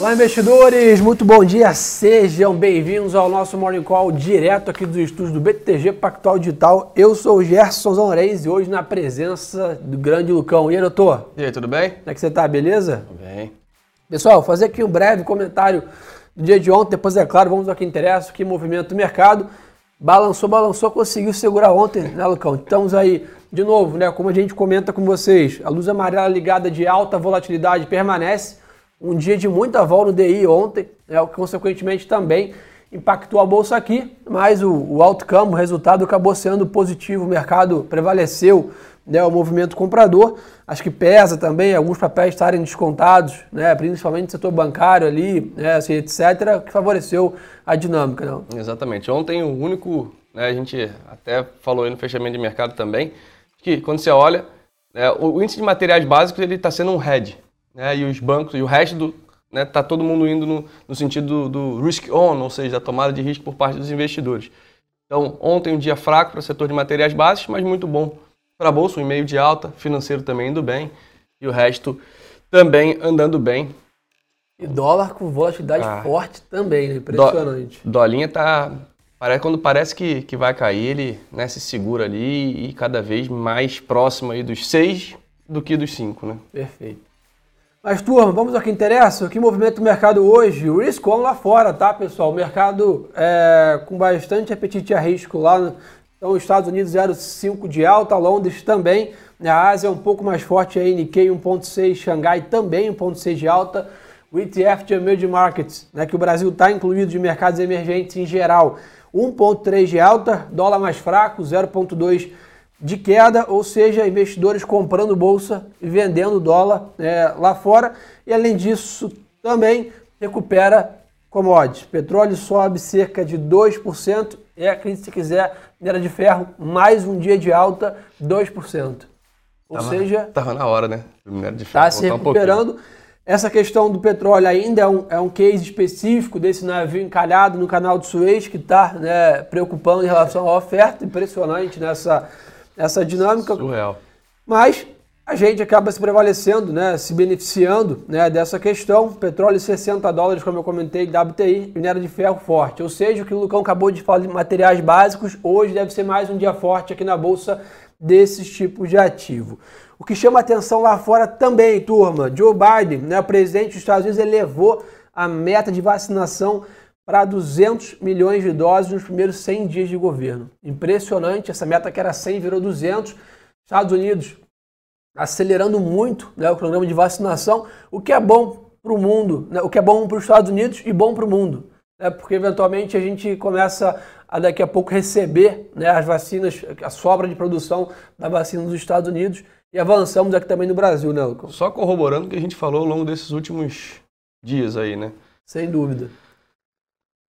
Olá, investidores! Muito bom dia! Sejam bem-vindos ao nosso Morning Call direto aqui dos estúdios do BTG Pactual Digital. Eu sou o Gerson Zonreis e hoje na presença do grande Lucão. E aí, doutor? E aí, tudo bem? Como é que você tá? Beleza? Tudo bem. Pessoal, fazer aqui um breve comentário do dia de ontem, depois, é claro, vamos ao que interessa, que movimento do mercado. Balançou, balançou, conseguiu segurar ontem, né, Lucão? Estamos aí, de novo, né, como a gente comenta com vocês, a luz amarela ligada de alta volatilidade permanece um dia de muita vol no DI ontem, né, o que consequentemente também impactou a bolsa aqui, mas o, o outcome, o resultado acabou sendo positivo, o mercado prevaleceu, né, o movimento comprador, acho que pesa também alguns papéis estarem descontados, né, principalmente no setor bancário ali, né, assim, etc., que favoreceu a dinâmica. Não? Exatamente. Ontem o único, né, a gente até falou aí no fechamento de mercado também, que quando você olha, né, o índice de materiais básicos ele está sendo um head, né, e os bancos e o resto do né, tá todo mundo indo no, no sentido do, do risk on, ou seja, da tomada de risco por parte dos investidores. Então, ontem um dia fraco para o setor de materiais básicos, mas muito bom para a bolsa, um e-mail de alta, financeiro também indo bem e o resto também andando bem. E dólar com volatilidade ah, forte também, né? impressionante. Do, dolinha tá parece quando parece que, que vai cair, ele né, se segura ali e cada vez mais próximo aí dos 6 do que dos 5, né? Perfeito. Mas, turma, vamos ao que interessa. Que movimenta o mercado hoje? O risk on lá fora, tá, pessoal? O mercado é, com bastante apetite a risco lá. Então, os Estados Unidos 0,5 de alta, Londres também. A Ásia é um pouco mais forte aí, Nikkei 1,6, Xangai também 1,6 de alta. O ETF de Emerging Markets, né, que o Brasil está incluído de mercados emergentes em geral, 1,3 de alta, dólar mais fraco, 0,2 de queda, ou seja, investidores comprando bolsa e vendendo dólar é, lá fora. E além disso, também recupera commodities. Petróleo sobe cerca de 2%. E acredite se quiser, minério de ferro, mais um dia de alta, 2%. Ou tava, seja. Estava na hora, né? O minério de ferro. Está se recuperando. Um essa questão do petróleo ainda é um, é um case específico desse navio encalhado no canal de Suez, que está né, preocupando em relação à oferta. Impressionante nessa essa dinâmica. Surreal. Mas a gente acaba se prevalecendo, né, se beneficiando né, dessa questão. Petróleo 60 dólares, como eu comentei, WTI, minério de ferro forte. Ou seja, o que o Lucão acabou de falar de materiais básicos, hoje deve ser mais um dia forte aqui na Bolsa desses tipos de ativo. O que chama atenção lá fora também, turma, Joe Biden, né, o presidente dos Estados Unidos, elevou a meta de vacinação para 200 milhões de doses nos primeiros 100 dias de governo. Impressionante, essa meta que era 100 virou 200. Estados Unidos acelerando muito né, o programa de vacinação, o que é bom para o mundo, né, o que é bom para os Estados Unidos e bom para o mundo. Né, porque eventualmente a gente começa a daqui a pouco receber né, as vacinas, a sobra de produção da vacina dos Estados Unidos e avançamos aqui também no Brasil, né, Lucas? Só corroborando o que a gente falou ao longo desses últimos dias aí, né? Sem dúvida.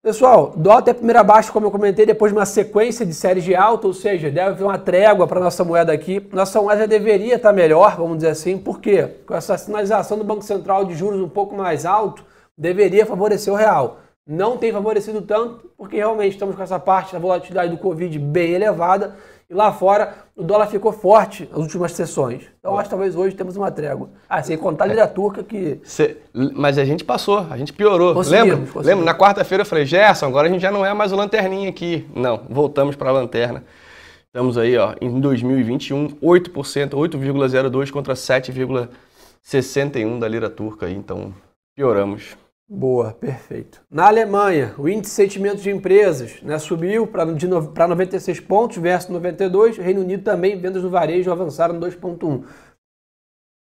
Pessoal, dólar até primeira baixa, como eu comentei, depois de uma sequência de séries de alta, ou seja, deve haver uma trégua para nossa moeda aqui. Nossa moeda deveria estar melhor, vamos dizer assim, por quê? Com essa sinalização do Banco Central de juros um pouco mais alto, deveria favorecer o real. Não tem favorecido tanto, porque realmente estamos com essa parte da volatilidade do Covid bem elevada e lá fora, o dólar ficou forte nas últimas sessões. Então, acho que talvez hoje temos uma trégua. Ah, sem contar a lira turca que... Cê, mas a gente passou, a gente piorou. Lembra? Lembra? Na quarta-feira eu falei, Gerson, agora a gente já não é mais o lanterninha aqui. Não, voltamos para a lanterna. Estamos aí, ó, em 2021, 8%, 8,02 contra 7,61 da lira turca. Então, pioramos. Boa, perfeito. Na Alemanha, o índice de sentimento de empresas né, subiu para 96 pontos versus 92. Reino Unido também, vendas no varejo avançaram 2,1.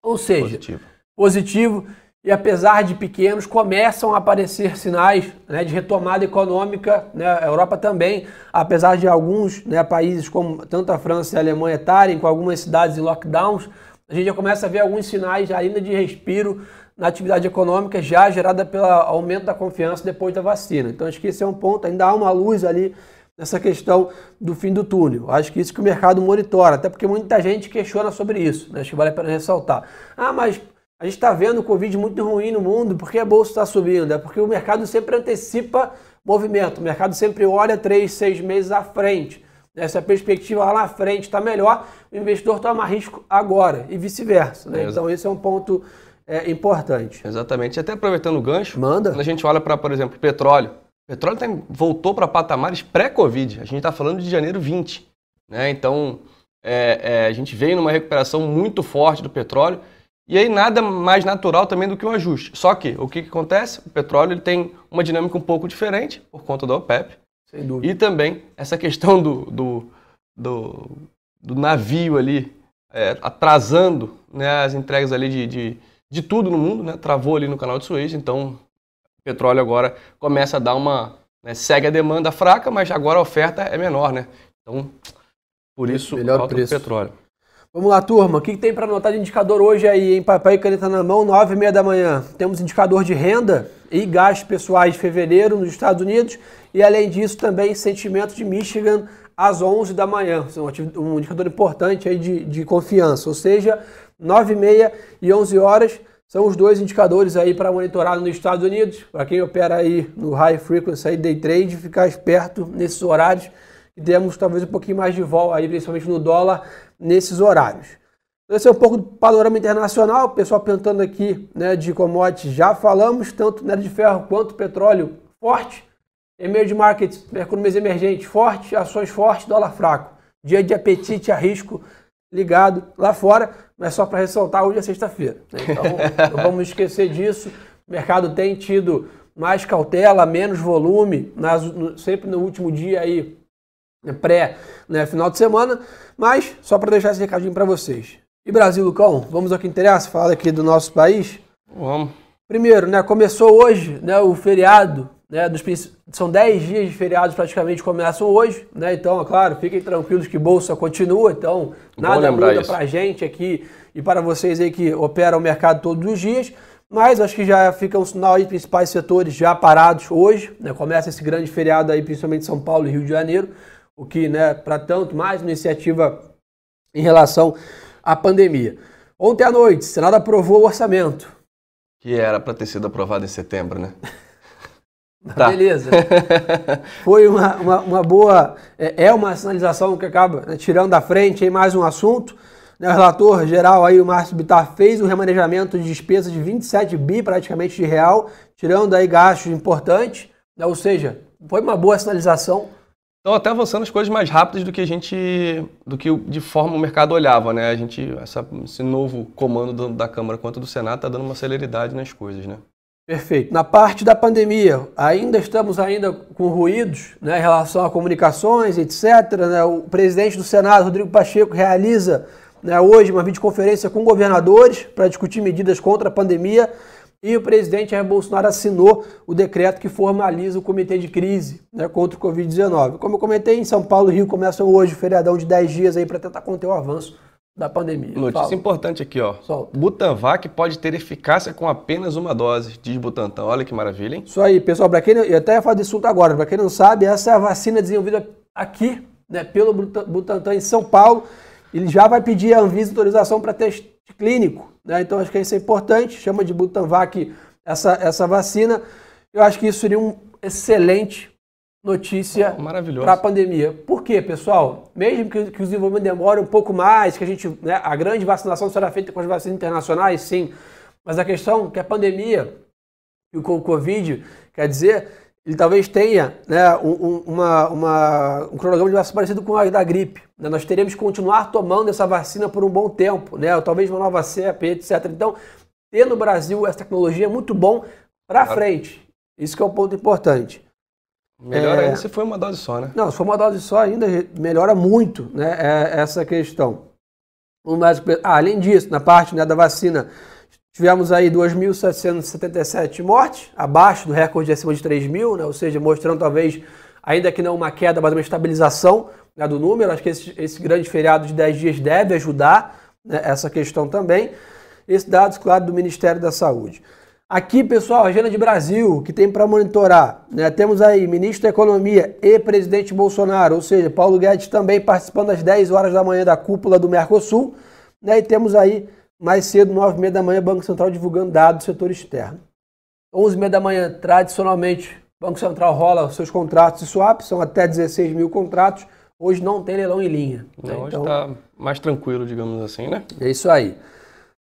Ou seja, positivo. positivo. E apesar de pequenos, começam a aparecer sinais né, de retomada econômica. Né, a Europa também, apesar de alguns né, países, como tanto a França e a Alemanha, estarem com algumas cidades em lockdowns, a gente já começa a ver alguns sinais ainda de respiro na atividade econômica já gerada pelo aumento da confiança depois da vacina. Então acho que esse é um ponto, ainda há uma luz ali nessa questão do fim do túnel. Acho que isso que o mercado monitora, até porque muita gente questiona sobre isso. Né? Acho que vale a pena ressaltar. Ah, mas a gente está vendo o Covid muito ruim no mundo, por que a bolsa está subindo? É porque o mercado sempre antecipa movimento, o mercado sempre olha três, seis meses à frente. Se a perspectiva lá na frente está melhor, o investidor toma risco agora e vice-versa. Né? Então esse é um ponto é, importante. Exatamente. E até aproveitando o gancho, Manda. quando a gente olha para, por exemplo, petróleo, o petróleo tem, voltou para patamares pré-Covid. A gente está falando de janeiro 20. Né? Então, é, é, a gente veio numa recuperação muito forte do petróleo. E aí nada mais natural também do que um ajuste. Só que o que, que acontece? O petróleo ele tem uma dinâmica um pouco diferente por conta da OPEP. Sem dúvida. E também essa questão do, do, do, do navio ali é, atrasando né, as entregas ali de, de, de, tudo no mundo, né? Travou ali no canal de Suez, então o petróleo agora começa a dar uma. Né, segue a demanda fraca, mas agora a oferta é menor, né? Então, por isso, Melhor preço. do petróleo. Vamos lá, turma. O que, tem para anotar de indicador hoje aí, em papel e caneta na mão, 9 e meia da manhã? Temos indicador de renda e gastos pessoais de fevereiro nos Estados Unidos e, além disso, também sentimento de Michigan às 11 da manhã. É um um indicador importante aí de, de confiança. Ou seja, 9 e meia e 11 horas são os dois indicadores aí para monitorar nos Estados Unidos. Para quem opera aí no high frequency aí, day trade, ficar esperto nesses horários e temos talvez um pouquinho mais de vol aí, principalmente no dólar, nesses horários. Então, Esse é um pouco do panorama internacional, o pessoal perguntando aqui né, de commodities, já falamos, tanto minério de ferro quanto petróleo forte, emerging markets, economias emergentes forte, ações fortes, dólar fraco. Dia de apetite a risco ligado lá fora, mas só para ressaltar, hoje é sexta-feira. né? Então, não vamos esquecer disso. O mercado tem tido mais cautela, menos volume, nas- no- sempre no último dia aí pré né, final de semana, mas só para deixar esse recadinho para vocês. E Brasil, Lucão, vamos ao que interessa, falar aqui do nosso país. Vamos. Primeiro, né, começou hoje né, o feriado, né, dos, são 10 dias de feriados praticamente começam hoje, né, então, é claro, fiquem tranquilos que Bolsa continua, então nada muda para a gente aqui e para vocês aí que operam o mercado todos os dias, mas acho que já fica um sinal aí principais setores já parados hoje, né, começa esse grande feriado aí, principalmente São Paulo e Rio de Janeiro, o que, né, para tanto mais uma iniciativa em relação à pandemia. Ontem à noite, o Senado aprovou o orçamento. Que era para ter sido aprovado em setembro, né? Tá. Beleza. Foi uma, uma, uma boa. É, é uma sinalização que acaba né, tirando da frente aí mais um assunto. Né, o relator geral aí, o Márcio Bittar, fez um remanejamento de despesas de 27 bi praticamente de real, tirando aí gastos importantes. né, ou seja, foi uma boa sinalização. Então até avançando as coisas mais rápidas do que a gente, do que de forma o mercado olhava, né? A gente, essa- esse novo comando do- da Câmara quanto do Senado está dando uma celeridade nas coisas, né? Perfeito. Na parte da pandemia, ainda estamos ainda com ruídos né, em relação a comunicações, etc. né? O presidente do Senado, Rodrigo Pacheco, realiza né, hoje uma videoconferência com governadores para discutir medidas contra a pandemia e o presidente Jair Bolsonaro assinou o decreto que formaliza o comitê de crise né, contra o Covid-19. Como eu comentei, em São Paulo e Rio começam hoje o feriadão de 10 dias aí para tentar conter o avanço da pandemia. Notícia Fala. importante aqui, ó. Solta. Butanvac pode ter eficácia com apenas uma dose, diz Butantan. Olha que maravilha, hein? Isso aí, pessoal. Para quem não, eu até ia falar desse assunto agora. Para quem não sabe, essa é a vacina desenvolvida aqui, né, pelo Butan- Butantan em São Paulo. Ele já vai pedir a Anvisa autorização para teste clínico, né? Então acho que isso é importante. Chama de Butanvac essa essa vacina. Eu acho que isso seria um excelente notícia Maravilhoso. para a pandemia. Por quê, pessoal? Mesmo que, que o desenvolvimento demore um pouco mais, que a gente, né, a grande vacinação será feita com as vacinas internacionais, sim. Mas a questão é que a pandemia e o co- Covid, quer dizer, ele talvez tenha né, um, um- uma, uma- um cronograma de vacina parecido com a da gripe. né? Nós teremos que continuar tomando essa vacina por um bom tempo, né? ou talvez uma nova cepa, etc. Então, ter no Brasil essa tecnologia é muito bom para frente. Isso que é um ponto importante. Melhor É. ainda se for uma dose só, né? Não, se for uma dose só, ainda melhora muito né, é- essa questão. Ah, além disso, na parte né, da vacina, tivemos aí 2.777 mortes, abaixo do recorde de acima de 3 mil, né, ou seja, mostrando talvez, ainda que não uma queda, mas uma estabilização né, do número. Acho que esse, esse grande feriado de 10 dias deve ajudar né, essa questão também. Esses dados, claro, do Ministério da Saúde. Aqui, pessoal, agenda de Brasil, que tem para monitorar. né? Temos aí ministro da Economia e presidente Bolsonaro, ou seja, Paulo Guedes também participando às 10 horas da manhã da cúpula do Mercosul. Né? E temos aí, mais cedo, 9 e meia da manhã, Banco Central divulgando dados do setor externo. 11 e meia da manhã, tradicionalmente, o Banco Central rola seus contratos e swaps, são até 16 mil contratos. Hoje não tem leilão em linha. né? Então, hoje está mais tranquilo, digamos assim, né? É isso aí.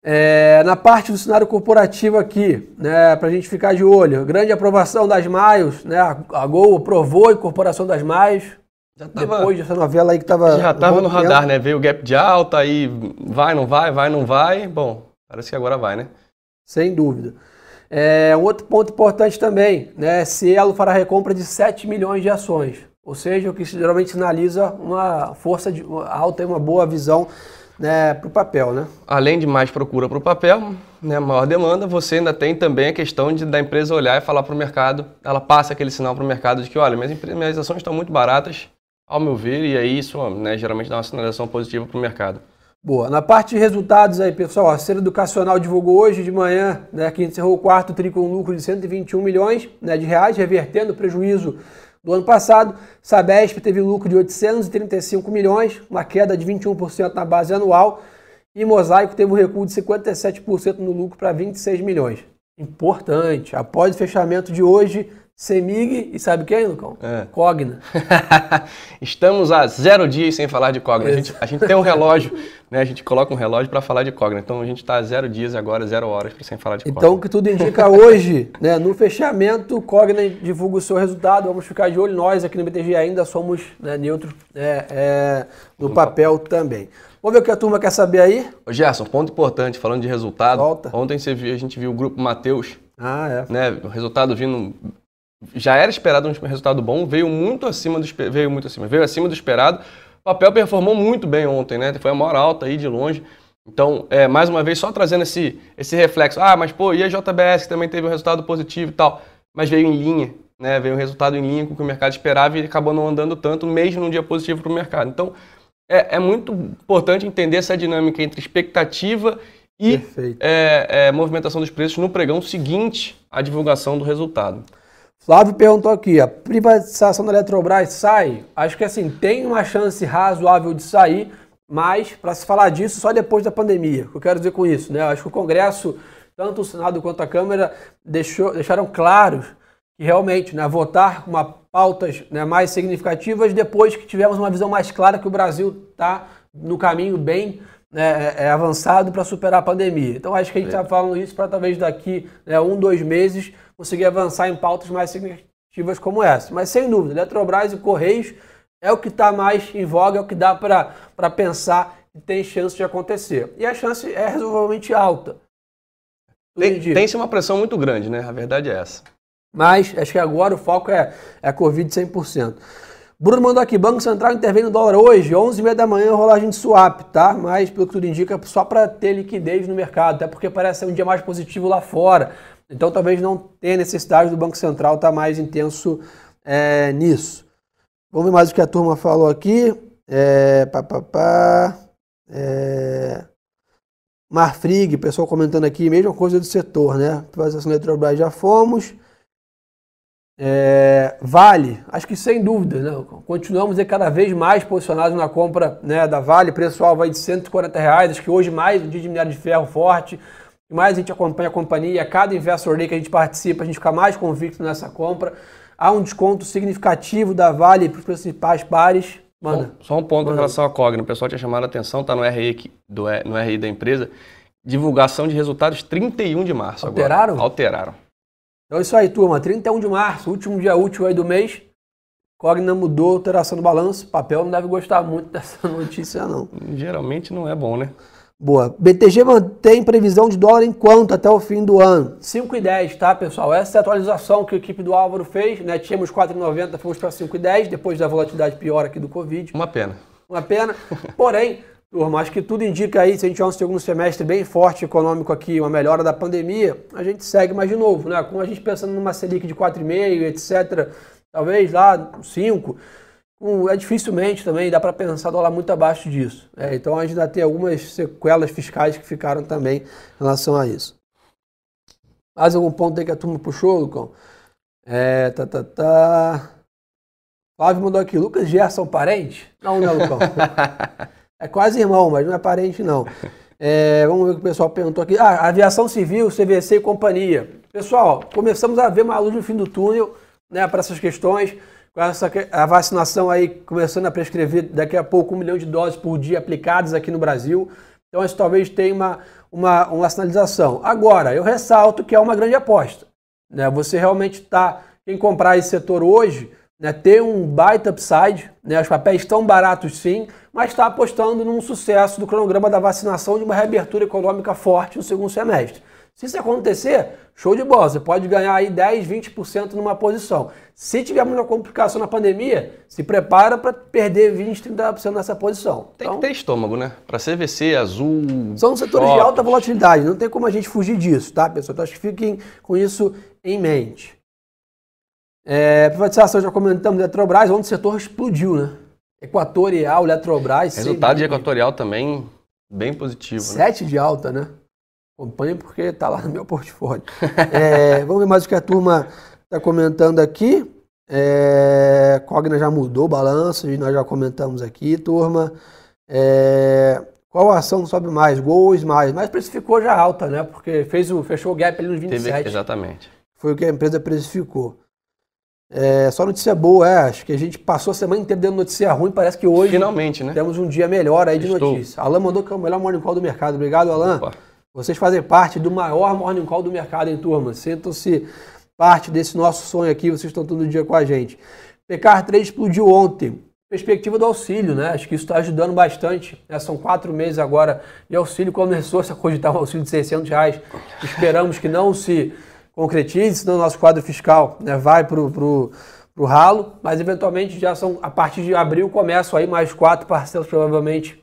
É, na parte do cenário corporativo aqui, né, para a gente ficar de olho, grande aprovação das Maios, né, a Gol aprovou a incorporação das Maios, já tava, depois dessa novela aí que estava... Já estava no radar, né, veio o gap de alta, aí vai, não vai, vai, não vai, bom, parece que agora vai, né? Sem dúvida. É, outro ponto importante também, né, Cielo fará recompra de 7 milhões de ações, ou seja, o que geralmente sinaliza uma força de, alta e uma boa visão né, para o papel, né? Além de mais procura para o papel, né, maior demanda, você ainda tem também a questão de da empresa olhar e falar para o mercado, ela passa aquele sinal para o mercado de que, olha, minhas, minhas ações estão muito baratas, ao meu ver, e aí isso né, geralmente dá uma sinalização positiva para o mercado. Boa. Na parte de resultados aí, pessoal, a Ser Educacional divulgou hoje de manhã né, que encerrou o quarto tri com um lucro de 121 milhões né, de reais, revertendo o prejuízo do ano passado. Sabesp teve lucro de 835 milhões, uma queda de 21% na base anual. E Mosaico teve um recuo de 57% no lucro para 26 milhões. Importante, após o fechamento de hoje, Semig e sabe quem, Lucão? É. Cogna. Estamos a zero dias sem falar de Cogna. A gente, a gente tem um relógio, né? A gente coloca um relógio para falar de Cogna. Então a gente está a zero dias agora, zero horas sem falar de Cogna. Então o que tudo indica hoje, né? No fechamento, Cogna divulga o seu resultado. Vamos ficar de olho. Nós aqui no BTG ainda somos né, neutros é, é, no papel também. Vamos ver o que a turma quer saber aí? Ô Gerson, ponto importante, falando de resultado. Volta. Ontem você viu, a gente viu o grupo Mateus. Ah, é. Né, o resultado vindo já era esperado um resultado bom, veio muito acima do veio muito acima, veio acima do esperado. O papel performou muito bem ontem, né? Foi a maior alta aí de longe. Então, é, mais uma vez, só trazendo esse, esse reflexo. Ah, mas pô, e a JBS que também teve um resultado positivo e tal, mas veio em linha, né? Veio um resultado em linha com o que o mercado esperava e acabou não andando tanto, mesmo num dia positivo para o mercado. Então, é, é, muito importante entender essa dinâmica entre expectativa e é, é, movimentação dos preços no pregão seguinte à divulgação do resultado. Flávio perguntou aqui, a privatização da Eletrobras sai? Acho que assim, tem uma chance razoável de sair, mas para se falar disso só depois da pandemia. O que eu quero dizer com isso? Né? Acho que o Congresso, tanto o Senado quanto a Câmara, deixou, deixaram claros que realmente né, votar uma pautas né, mais significativas depois que tivermos uma visão mais clara que o Brasil está no caminho bem né, é, é avançado para superar a pandemia. Então acho que a gente está é. falando isso para talvez daqui né, um, dois meses conseguir avançar em pautas mais significativas como essa. Mas sem dúvida, Eletrobras e Correios é o que está mais em voga, é o que dá para pensar que tem chance de acontecer. E a chance é razoavelmente alta. Tem-se tem uma pressão muito grande, né? A verdade é essa. Mas acho que agora o foco é, é a Covid 100%. Bruno mandou aqui, Banco Central intervém no dólar hoje, 11h30 da manhã, rolagem de swap, tá? Mas, pelo que tudo indica, só para ter liquidez no mercado, até porque parece ser um dia mais positivo lá fora. Então talvez não tenha necessidade do Banco Central estar tá mais intenso é, nisso. Vamos ver mais o que a turma falou aqui. É, pá, pá, pá, é, Marfrig, pessoal comentando aqui, mesma coisa do setor, né? Privatização da Eletrobras já fomos. É, vale, acho que sem dúvida, né? continuamos a cada vez mais posicionados na compra né, da Vale, preço alvo aí de 140 reais, acho que hoje mais um dia de minério de ferro forte, mais a gente acompanha a companhia, a cada Investor Day que a gente participa, a gente fica mais convicto nessa compra. Há um desconto significativo da Vale para os principais pares. Manda. Só, um ponto Manda. em relação à Cogna. O pessoal tinha chamado a atenção, está no RI, do, no RI da empresa. Divulgação de resultados 31 de março. Alteraram? Agora. Alteraram. Então é isso aí, turma. 31 de março, último dia útil aí do mês. Cogna mudou, alteração do balanço. Papel não deve gostar muito dessa notícia, não. Geralmente não é bom, né? Boa. BTG mantém previsão de dólar em quanto até o fim do ano? 5,10, tá, pessoal? Essa é a atualização que a equipe do Álvaro fez, né? Tínhamos 4,90, fomos para 5,10 depois da volatilidade pior aqui do Covid. Uma pena. Uma pena. Porém, turma, acho que tudo indica aí, se a gente tiver um segundo semestre bem forte econômico aqui, uma melhora da pandemia, a gente segue mais de novo, né? Com a gente pensando numa Selic de 4,5, etc., talvez lá 5 é dificilmente também dá para pensar dólar muito abaixo disso. É, então a gente ainda tem algumas sequelas fiscais que ficaram também em relação a isso. Mais algum ponto aí que a turma puxou, Lucão? É, tá, tá, tá. Flávio mandou aqui, Lucas Gerson parente? Não, não, Lucão. é quase irmão, mas não é parente não. É, vamos ver o que o pessoal perguntou aqui. Ah, aviação civil, CVC e companhia. Pessoal, começamos a ver uma luz no fim do túnel né, para essas questões com essa, a vacinação aí começando a prescrever daqui a pouco um milhão de doses por dia aplicadas aqui no Brasil. Então isso talvez tenha uma, uma, uma sinalização. Agora, eu ressalto que é uma grande aposta. Né? Você realmente está, quem comprar esse setor hoje, né, ter um baita upside, né, os papéis estão baratos sim, mas está apostando num sucesso do cronograma da vacinação de uma reabertura econômica forte no segundo semestre. Se isso acontecer, show de bola, você pode ganhar aí 10, 20% numa posição. Se tiver muita complicação na pandemia, se prepara para perder 20, 30% nessa posição. Tem então, que ter estômago, né? Para CVC, azul. São setores de alta volatilidade, não tem como a gente fugir disso, tá, pessoal? Então acho que fiquem com isso em mente. É, privatização, já comentamos, Eletrobras, onde o setor explodiu, né? Equatorial, Eletrobras. Resultado de Equatorial também bem positivo. Né? Sete né? de alta, né? Acompanhe porque está lá no meu portfólio. é, vamos ver mais o que a turma está comentando aqui. É, Cogna já mudou o balanço, nós já comentamos aqui, turma. É, qual ação sobe mais? Gols mais. Mas precificou já alta, né? Porque fez o, fechou o gap ali nos 27. Teve, exatamente. Foi o que a empresa precificou. É, só notícia boa, é, acho que a gente passou a semana inteira dando notícia ruim, parece que hoje Finalmente, né? temos um dia melhor aí de Estou. notícia. Alan mandou que é o melhor morning call do mercado. Obrigado, Alan. Opa. Vocês fazem parte do maior morning call do mercado em turma. Sintam-se parte desse nosso sonho aqui, vocês estão todo dia com a gente. PKR 3 explodiu ontem. Perspectiva do auxílio, né? Acho que isso está ajudando bastante. Né? São quatro meses agora de auxílio. Começou-se a cogitar um auxílio de 600 reais. Esperamos que não se concretize, senão o nosso quadro fiscal né, vai para o ralo. Mas eventualmente já são, a partir de abril, começam aí mais quatro parcelas, provavelmente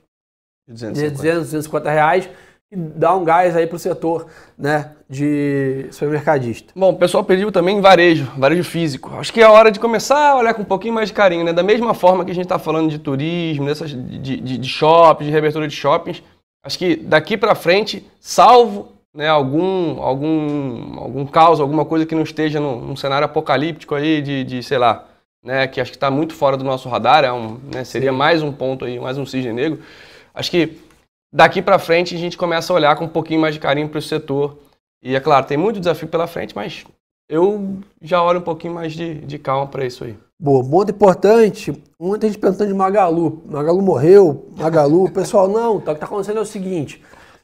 de 250, 200, 250 reais e dá um gás aí para o setor né, de supermercadista. Bom, o pessoal pediu também varejo, varejo físico. Acho que é a hora de começar a olhar com um pouquinho mais de carinho, né? Da mesma forma que a gente está falando de turismo, dessas, de, de, de shoppings, de reabertura de shoppings, acho que daqui para frente, salvo né, algum, algum, algum caos, alguma coisa que não esteja num, num cenário apocalíptico aí de, de sei lá, né, que acho que está muito fora do nosso radar, é um, né, seria Sim. mais um ponto aí, mais um cisne negro. Acho que daqui para frente a gente começa a olhar com um pouquinho mais de carinho para o setor. E é claro, tem muito desafio pela frente, mas eu já olho um pouquinho mais de, de calma para isso aí. Boa, ponto importante, muita gente perguntando de Magalu. Magalu morreu, Magalu. Pessoal, não, tá, o que está acontecendo é o seguinte,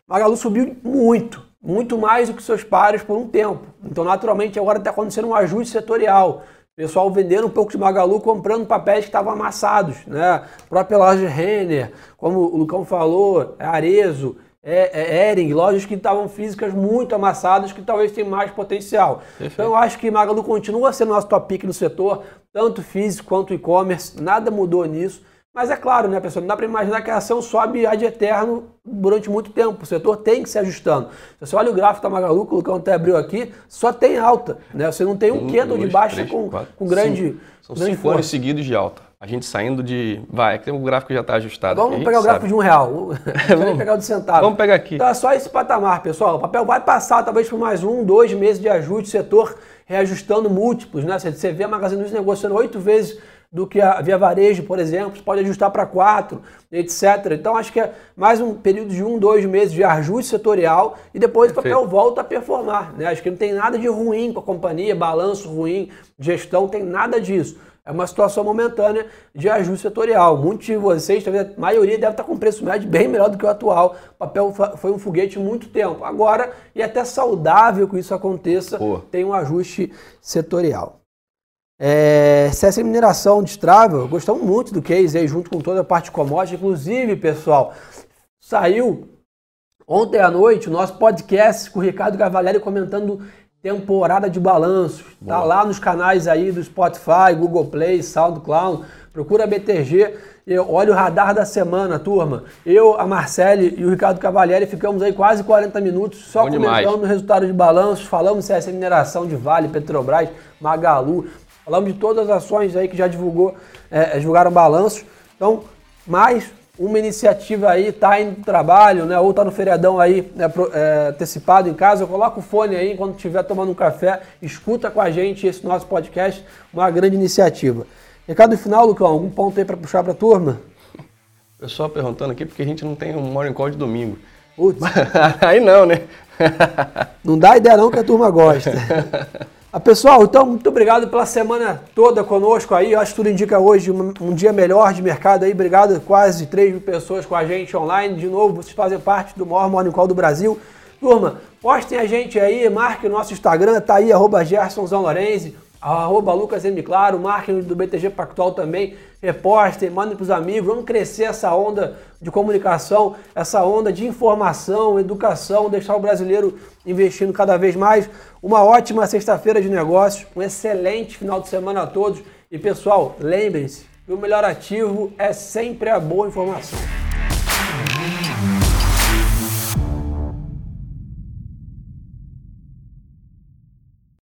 Magalu subiu muito, muito mais do que seus pares por um tempo. Então, naturalmente, agora está acontecendo um ajuste setorial. Pessoal vendendo um pouco de Magalu, comprando papéis que estavam amassados, né? A própria loja Renner, como o Lucão falou, é Arezo, é, é Ering, lojas que estavam físicas muito amassadas, que talvez tenham mais potencial. Perfeito. Então eu acho que Magalu continua sendo nosso top pick no setor, tanto físico quanto e-commerce, nada mudou nisso. Mas é claro, né, pessoal, não dá para imaginar que a ação sobe ad eterno durante muito tempo. O setor tem que se ajustando. Se você olha o gráfico da Magalu, que o Lucão até abriu aqui, só tem alta. Né? Você não tem um, um candle de baixa três, com, com grande. Cinco. São grande cinco anos seguidos de alta. A gente saindo de. Vai, é que o gráfico já está ajustado. Vamos pegar o gráfico sabe. de um real. Vamos pegar o de centavo. Vamos pegar aqui. Então é só esse patamar, pessoal. O papel vai passar talvez por mais um, dois meses de ajuste, setor reajustando múltiplos. Né? Você vê a Magazine Luiza negociando oito vezes do que a Via Varejo, por exemplo, pode ajustar para quatro, etc. Então acho que é mais um período de um, dois meses de ajuste setorial e depois Perfeito. o papel volta a performar. Né? Acho que não tem nada de ruim com a companhia, balanço ruim, gestão, tem nada disso. É uma situação momentânea de ajuste setorial. Muitos de vocês, talvez a maioria, deve estar com preço médio bem melhor do que o atual. O papel foi um foguete muito tempo. Agora, e até saudável que isso aconteça, Pô. tem um ajuste setorial. É, CS Mineração de Travel, gostamos muito do case aí, junto com toda a parte de commodity. Inclusive, pessoal, saiu ontem à noite o nosso podcast com o Ricardo Cavalieri comentando temporada de balanços. Tá lá nos canais aí do Spotify, Google Play, SoundCloud. Procura a BTG e olha o radar da semana, turma. Eu, a Marcele e o Ricardo Cavalieri ficamos aí quase 40 minutos só Bom comentando o resultado de balanços. Falamos CS Mineração de Vale, Petrobras, Magalu. Falamos de todas as ações aí que já divulgou, é, é divulgaram balanço. Então, mais uma iniciativa aí, tá em trabalho, né? Ou tá no feriadão aí, né, é, antecipado em casa, coloca o fone aí quando estiver tomando um café, escuta com a gente esse nosso podcast, uma grande iniciativa. Recado final, Lucão, algum ponto aí para puxar para a turma? Pessoal perguntando aqui porque a gente não tem um morning call de domingo. Putz. aí não, né? não dá ideia não que a turma gosta. Ah, pessoal, então, muito obrigado pela semana toda conosco aí. Eu acho que tudo indica hoje um, um, dia melhor de mercado aí. Obrigado, quase 3 mil pessoas com a gente online. De novo, vocês fazem parte do maior Morning Call do Brasil. Turma, postem a gente aí, marque o nosso Instagram, tá aí, arroba arroba Lucas M. Claro, marquem do BTG Pactual também, repostem, mandem para os amigos, vamos crescer essa onda de comunicação, essa onda de informação, educação, deixar o brasileiro investindo cada vez mais. Uma ótima sexta-feira de negócios, um excelente final de semana a todos. E pessoal, lembrem-se, o melhor ativo é sempre a boa informação.